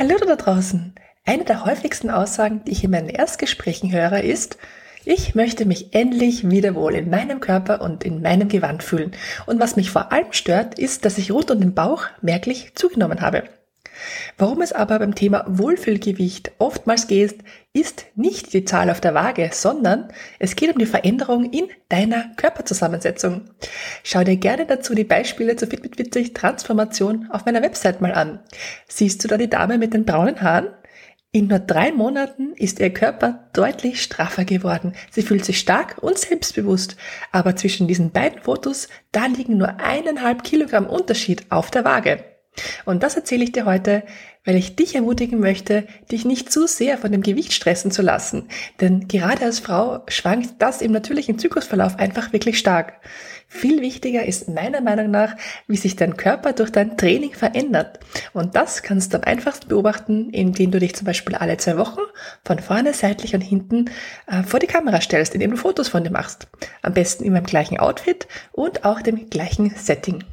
Hallo da draußen! Eine der häufigsten Aussagen, die ich in meinen Erstgesprächen höre, ist, ich möchte mich endlich wieder wohl in meinem Körper und in meinem Gewand fühlen. Und was mich vor allem stört, ist, dass ich rund um den Bauch merklich zugenommen habe. Warum es aber beim Thema Wohlfühlgewicht oftmals geht, ist nicht die Zahl auf der Waage, sondern es geht um die Veränderung in deiner Körperzusammensetzung. Schau dir gerne dazu die Beispiele zur Fit mit Witzig Transformation auf meiner Website mal an. Siehst du da die Dame mit den braunen Haaren? In nur drei Monaten ist ihr Körper deutlich straffer geworden. Sie fühlt sich stark und selbstbewusst. Aber zwischen diesen beiden Fotos, da liegen nur eineinhalb Kilogramm Unterschied auf der Waage. Und das erzähle ich dir heute, weil ich dich ermutigen möchte, dich nicht zu sehr von dem Gewicht stressen zu lassen. Denn gerade als Frau schwankt das im natürlichen Zyklusverlauf einfach wirklich stark. Viel wichtiger ist meiner Meinung nach, wie sich dein Körper durch dein Training verändert. Und das kannst du am einfachsten beobachten, indem du dich zum Beispiel alle zwei Wochen von vorne, seitlich und hinten äh, vor die Kamera stellst, indem du Fotos von dir machst. Am besten immer im gleichen Outfit und auch dem gleichen Setting.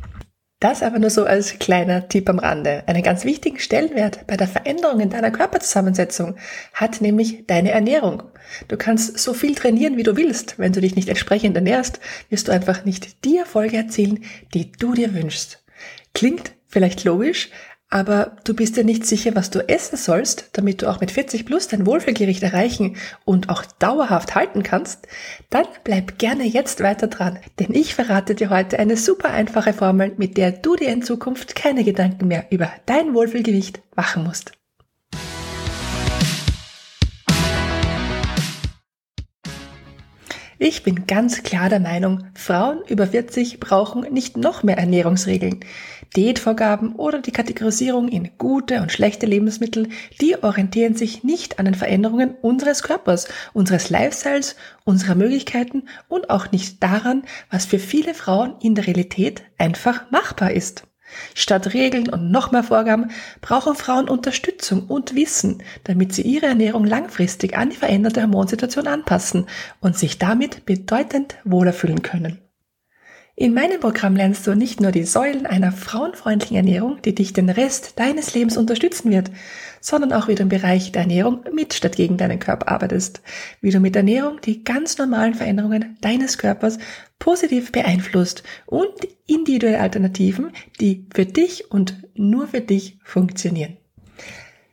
Das aber nur so als kleiner Tipp am Rande. Einen ganz wichtigen Stellenwert bei der Veränderung in deiner Körperzusammensetzung hat nämlich deine Ernährung. Du kannst so viel trainieren, wie du willst. Wenn du dich nicht entsprechend ernährst, wirst du einfach nicht die Erfolge erzielen, die du dir wünschst. Klingt vielleicht logisch, aber du bist dir nicht sicher, was du essen sollst, damit du auch mit 40 plus dein Wohlfühlgericht erreichen und auch dauerhaft halten kannst, dann bleib gerne jetzt weiter dran, denn ich verrate dir heute eine super einfache Formel, mit der du dir in Zukunft keine Gedanken mehr über dein Wohlfühlgewicht machen musst. Ich bin ganz klar der Meinung, Frauen über 40 brauchen nicht noch mehr Ernährungsregeln. Diätvorgaben oder die Kategorisierung in gute und schlechte Lebensmittel, die orientieren sich nicht an den Veränderungen unseres Körpers, unseres Lifestyles, unserer Möglichkeiten und auch nicht daran, was für viele Frauen in der Realität einfach machbar ist. Statt Regeln und noch mehr Vorgaben brauchen Frauen Unterstützung und Wissen, damit sie ihre Ernährung langfristig an die veränderte Hormonsituation anpassen und sich damit bedeutend wohler fühlen können. In meinem Programm lernst du nicht nur die Säulen einer frauenfreundlichen Ernährung, die dich den Rest deines Lebens unterstützen wird, sondern auch wie du im Bereich der Ernährung mit statt gegen deinen Körper arbeitest, wie du mit Ernährung die ganz normalen Veränderungen deines Körpers positiv beeinflusst und individuelle Alternativen, die für dich und nur für dich funktionieren.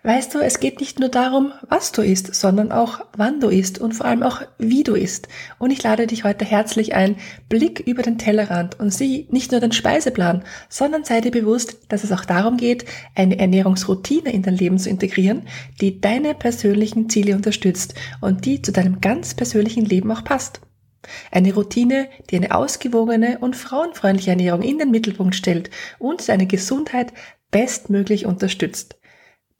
Weißt du, es geht nicht nur darum, was du isst, sondern auch wann du isst und vor allem auch wie du isst. Und ich lade dich heute herzlich ein, Blick über den Tellerrand und sieh nicht nur den Speiseplan, sondern sei dir bewusst, dass es auch darum geht, eine Ernährungsroutine in dein Leben zu integrieren, die deine persönlichen Ziele unterstützt und die zu deinem ganz persönlichen Leben auch passt. Eine Routine, die eine ausgewogene und frauenfreundliche Ernährung in den Mittelpunkt stellt und deine Gesundheit bestmöglich unterstützt.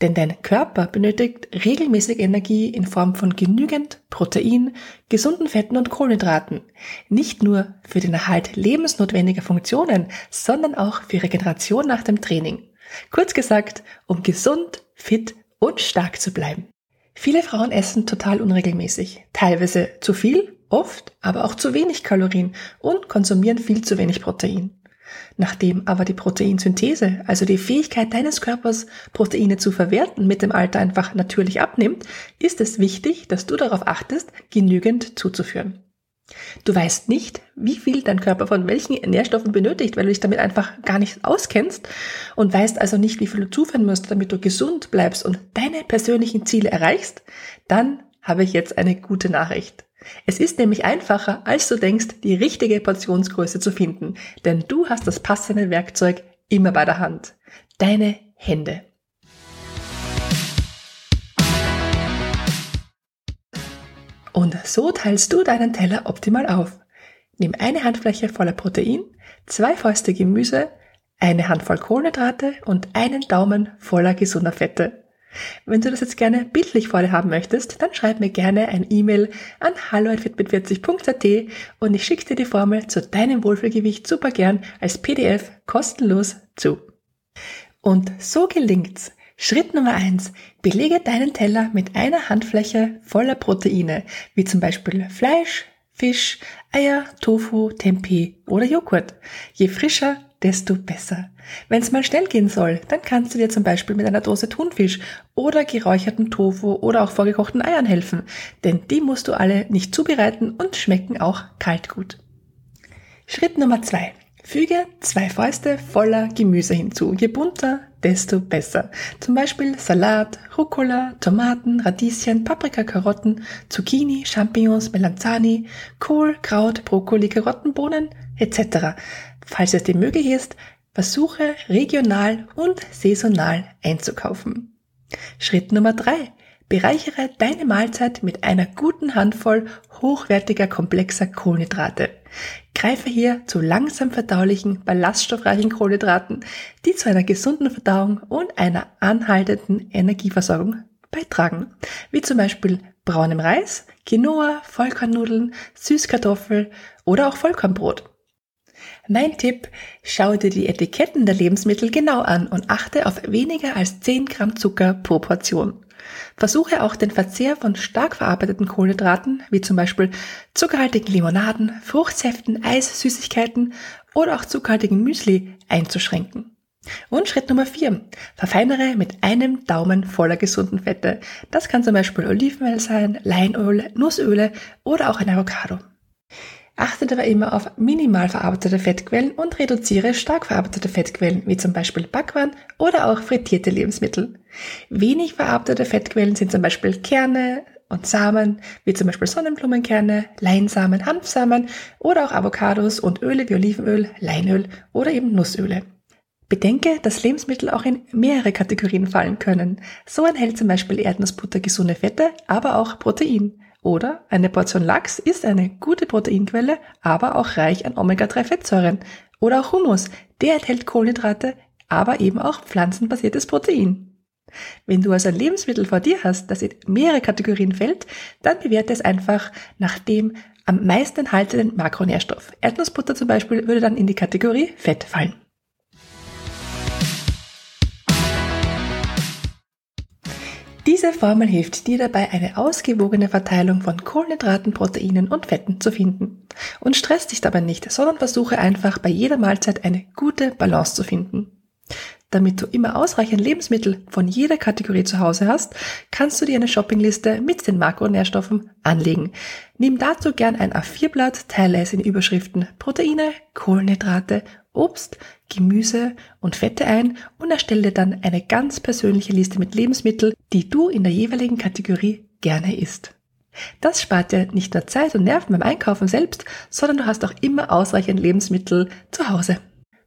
Denn dein Körper benötigt regelmäßig Energie in Form von genügend Protein, gesunden Fetten und Kohlenhydraten. Nicht nur für den Erhalt lebensnotwendiger Funktionen, sondern auch für Regeneration nach dem Training. Kurz gesagt, um gesund, fit und stark zu bleiben. Viele Frauen essen total unregelmäßig, teilweise zu viel, oft aber auch zu wenig Kalorien und konsumieren viel zu wenig Protein. Nachdem aber die Proteinsynthese, also die Fähigkeit deines Körpers, Proteine zu verwerten, mit dem Alter einfach natürlich abnimmt, ist es wichtig, dass du darauf achtest, genügend zuzuführen. Du weißt nicht, wie viel dein Körper von welchen Nährstoffen benötigt, weil du dich damit einfach gar nicht auskennst und weißt also nicht, wie viel du zuführen musst, damit du gesund bleibst und deine persönlichen Ziele erreichst, dann habe ich jetzt eine gute Nachricht. Es ist nämlich einfacher, als du denkst, die richtige Portionsgröße zu finden, denn du hast das passende Werkzeug immer bei der Hand. Deine Hände. Und so teilst du deinen Teller optimal auf. Nimm eine Handfläche voller Protein, zwei Fäuste Gemüse, eine Handvoll Kohlenhydrate und einen Daumen voller gesunder Fette. Wenn du das jetzt gerne bildlich vor dir haben möchtest, dann schreib mir gerne ein E-Mail an hallo.fitbit40.at und ich schicke dir die Formel zu deinem Wohlfühlgewicht super gern als PDF kostenlos zu. Und so gelingt's. Schritt Nummer eins: Belege deinen Teller mit einer Handfläche voller Proteine, wie zum Beispiel Fleisch, Fisch, Eier, Tofu, Tempeh oder Joghurt. Je frischer, desto besser. Wenn es mal schnell gehen soll, dann kannst du dir zum Beispiel mit einer Dose Thunfisch oder geräucherten Tofu oder auch vorgekochten Eiern helfen, denn die musst du alle nicht zubereiten und schmecken auch kalt gut. Schritt Nummer zwei. Füge zwei Fäuste voller Gemüse hinzu. Je bunter, desto besser. Zum Beispiel Salat, Rucola, Tomaten, Radieschen, Paprika, Karotten, Zucchini, Champignons, Melanzani, Kohl, Kraut, Brokkoli, Karotten, Bohnen etc. Falls es dir möglich ist, versuche regional und saisonal einzukaufen. Schritt Nummer drei: Bereichere deine Mahlzeit mit einer guten Handvoll hochwertiger komplexer Kohlenhydrate. Greife hier zu langsam verdaulichen, ballaststoffreichen Kohlenhydraten, die zu einer gesunden Verdauung und einer anhaltenden Energieversorgung beitragen, wie zum Beispiel braunem Reis, Quinoa, Vollkornnudeln, Süßkartoffel oder auch Vollkornbrot. Mein Tipp, schau dir die Etiketten der Lebensmittel genau an und achte auf weniger als 10 Gramm Zucker pro Portion. Versuche auch den Verzehr von stark verarbeiteten Kohlenhydraten, wie zum Beispiel zuckerhaltigen Limonaden, Fruchtsäften, Eis, Süßigkeiten oder auch zuckerhaltigen Müsli einzuschränken. Und Schritt Nummer 4. Verfeinere mit einem Daumen voller gesunden Fette. Das kann zum Beispiel Olivenöl sein, Leinöl, Nussöle oder auch ein Avocado. Achte dabei immer auf minimal verarbeitete Fettquellen und reduziere stark verarbeitete Fettquellen, wie zum Beispiel Backwaren oder auch frittierte Lebensmittel. Wenig verarbeitete Fettquellen sind zum Beispiel Kerne und Samen, wie zum Beispiel Sonnenblumenkerne, Leinsamen, Hanfsamen oder auch Avocados und Öle wie Olivenöl, Leinöl oder eben Nussöle. Bedenke, dass Lebensmittel auch in mehrere Kategorien fallen können. So enthält zum Beispiel Erdnussbutter gesunde Fette, aber auch Protein. Oder eine Portion Lachs ist eine gute Proteinquelle, aber auch reich an Omega-3-Fettsäuren. Oder auch Hummus, der enthält Kohlenhydrate, aber eben auch pflanzenbasiertes Protein. Wenn du also ein Lebensmittel vor dir hast, das in mehrere Kategorien fällt, dann bewerte es einfach nach dem am meisten enthaltenen Makronährstoff. Erdnussbutter zum Beispiel würde dann in die Kategorie Fett fallen. Diese Formel hilft dir dabei, eine ausgewogene Verteilung von Kohlenhydraten, Proteinen und Fetten zu finden. Und stress dich dabei nicht, sondern versuche einfach bei jeder Mahlzeit eine gute Balance zu finden. Damit du immer ausreichend Lebensmittel von jeder Kategorie zu Hause hast, kannst du dir eine Shoppingliste mit den Makronährstoffen anlegen. Nimm dazu gern ein A4-Blatt, teile es in Überschriften Proteine, Kohlenhydrate, Obst, Gemüse und Fette ein und erstelle dann eine ganz persönliche Liste mit Lebensmitteln, die du in der jeweiligen Kategorie gerne isst. Das spart dir nicht nur Zeit und Nerven beim Einkaufen selbst, sondern du hast auch immer ausreichend Lebensmittel zu Hause.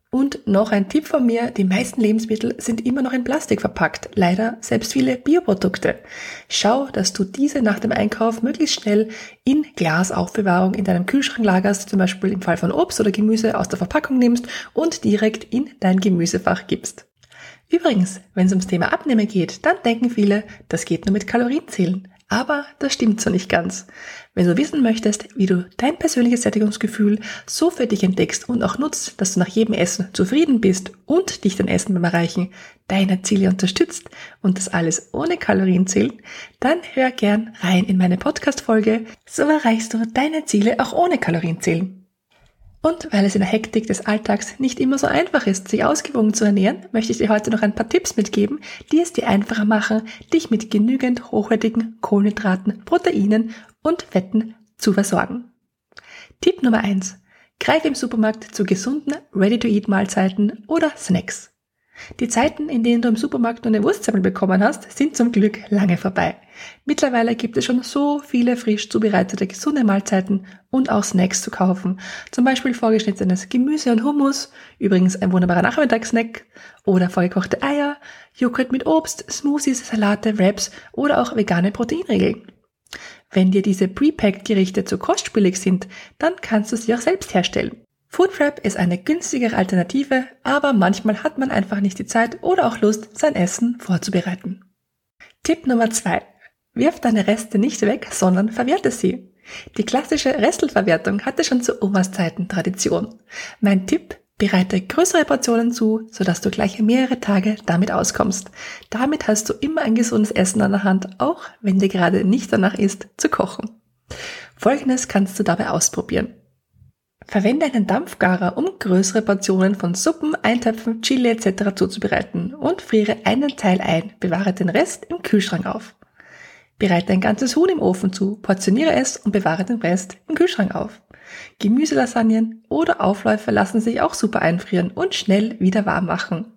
Und noch ein Tipp von mir, die meisten Lebensmittel sind immer noch in Plastik verpackt, leider selbst viele Bioprodukte. Schau, dass du diese nach dem Einkauf möglichst schnell in Glasaufbewahrung in deinem Kühlschrank lagerst, zum Beispiel im Fall von Obst oder Gemüse aus der Verpackung nimmst und direkt in dein Gemüsefach gibst. Übrigens, wenn es ums Thema Abnehmen geht, dann denken viele, das geht nur mit Kalorienzählen. Aber das stimmt so nicht ganz. Wenn du wissen möchtest, wie du dein persönliches Sättigungsgefühl so für dich entdeckst und auch nutzt, dass du nach jedem Essen zufrieden bist und dich dein Essen beim Erreichen deiner Ziele unterstützt und das alles ohne Kalorien zählen, dann hör gern rein in meine Podcast-Folge, so erreichst du deine Ziele auch ohne Kalorien zählen. Und weil es in der Hektik des Alltags nicht immer so einfach ist, sich ausgewogen zu ernähren, möchte ich dir heute noch ein paar Tipps mitgeben, die es dir einfacher machen, dich mit genügend hochwertigen Kohlenhydraten, Proteinen und Fetten zu versorgen. Tipp Nummer eins: Greife im Supermarkt zu gesunden Ready-to-Eat-Mahlzeiten oder Snacks. Die Zeiten, in denen du im Supermarkt nur eine Wurstsemmel bekommen hast, sind zum Glück lange vorbei. Mittlerweile gibt es schon so viele frisch zubereitete gesunde Mahlzeiten und auch Snacks zu kaufen. Zum Beispiel vorgeschnittenes Gemüse und Hummus, übrigens ein wunderbarer Nachmittagssnack, oder vorgekochte Eier, Joghurt mit Obst, Smoothies, Salate, Wraps oder auch vegane Proteinriegel. Wenn dir diese Prepacked Gerichte zu kostspielig sind, dann kannst du sie auch selbst herstellen. Foodprep ist eine günstigere Alternative, aber manchmal hat man einfach nicht die Zeit oder auch Lust, sein Essen vorzubereiten. Tipp Nummer zwei: Wirf deine Reste nicht weg, sondern verwerte sie. Die klassische Restelverwertung hatte schon zu Omas Zeiten Tradition. Mein Tipp, bereite größere Portionen zu, sodass du gleich mehrere Tage damit auskommst. Damit hast du immer ein gesundes Essen an der Hand, auch wenn dir gerade nicht danach ist, zu kochen. Folgendes kannst du dabei ausprobieren. Verwende einen Dampfgarer, um größere Portionen von Suppen, Eintöpfen, Chili etc. zuzubereiten und friere einen Teil ein, bewahre den Rest im Kühlschrank auf. Bereite ein ganzes Huhn im Ofen zu, portioniere es und bewahre den Rest im Kühlschrank auf. Gemüselasagnen oder Aufläufe lassen sich auch super einfrieren und schnell wieder warm machen.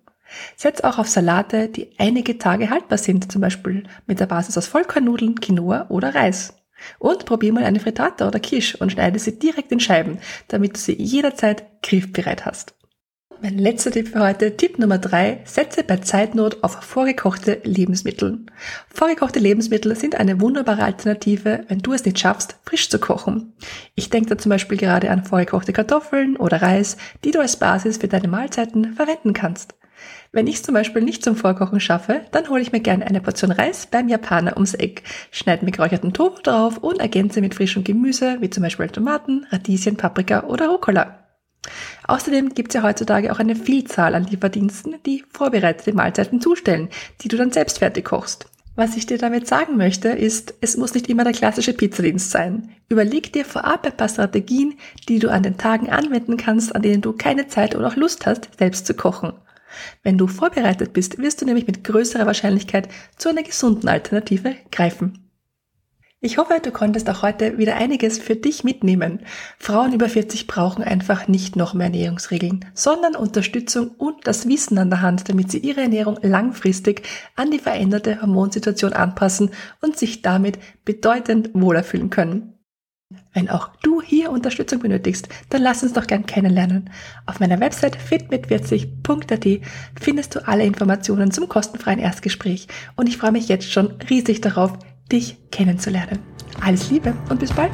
Setz auch auf Salate, die einige Tage haltbar sind, zum Beispiel mit der Basis aus Vollkornnudeln, Quinoa oder Reis. Und probier mal eine Frittata oder Quiche und schneide sie direkt in Scheiben, damit du sie jederzeit griffbereit hast. Mein letzter Tipp für heute, Tipp Nummer drei, setze bei Zeitnot auf vorgekochte Lebensmittel. Vorgekochte Lebensmittel sind eine wunderbare Alternative, wenn du es nicht schaffst, frisch zu kochen. Ich denke da zum Beispiel gerade an vorgekochte Kartoffeln oder Reis, die du als Basis für deine Mahlzeiten verwenden kannst. Wenn ich zum Beispiel nicht zum Vorkochen schaffe, dann hole ich mir gerne eine Portion Reis beim Japaner ums Eck, schneide mir geräucherten Tofu drauf und ergänze mit frischem Gemüse, wie zum Beispiel Tomaten, Radieschen, Paprika oder Rucola. Außerdem gibt es ja heutzutage auch eine Vielzahl an Lieferdiensten, die vorbereitete Mahlzeiten zustellen, die du dann selbst fertig kochst. Was ich dir damit sagen möchte, ist, es muss nicht immer der klassische Pizzadienst sein. Überleg dir vorab ein paar Strategien, die du an den Tagen anwenden kannst, an denen du keine Zeit oder auch Lust hast, selbst zu kochen. Wenn du vorbereitet bist, wirst du nämlich mit größerer Wahrscheinlichkeit zu einer gesunden Alternative greifen. Ich hoffe, du konntest auch heute wieder einiges für dich mitnehmen. Frauen über 40 brauchen einfach nicht noch mehr Ernährungsregeln, sondern Unterstützung und das Wissen an der Hand, damit sie ihre Ernährung langfristig an die veränderte Hormonsituation anpassen und sich damit bedeutend wohler fühlen können. Wenn auch du hier Unterstützung benötigst, dann lass uns doch gern kennenlernen. Auf meiner Website fitmit40.at findest du alle Informationen zum kostenfreien Erstgespräch und ich freue mich jetzt schon riesig darauf, dich kennenzulernen. Alles Liebe und bis bald!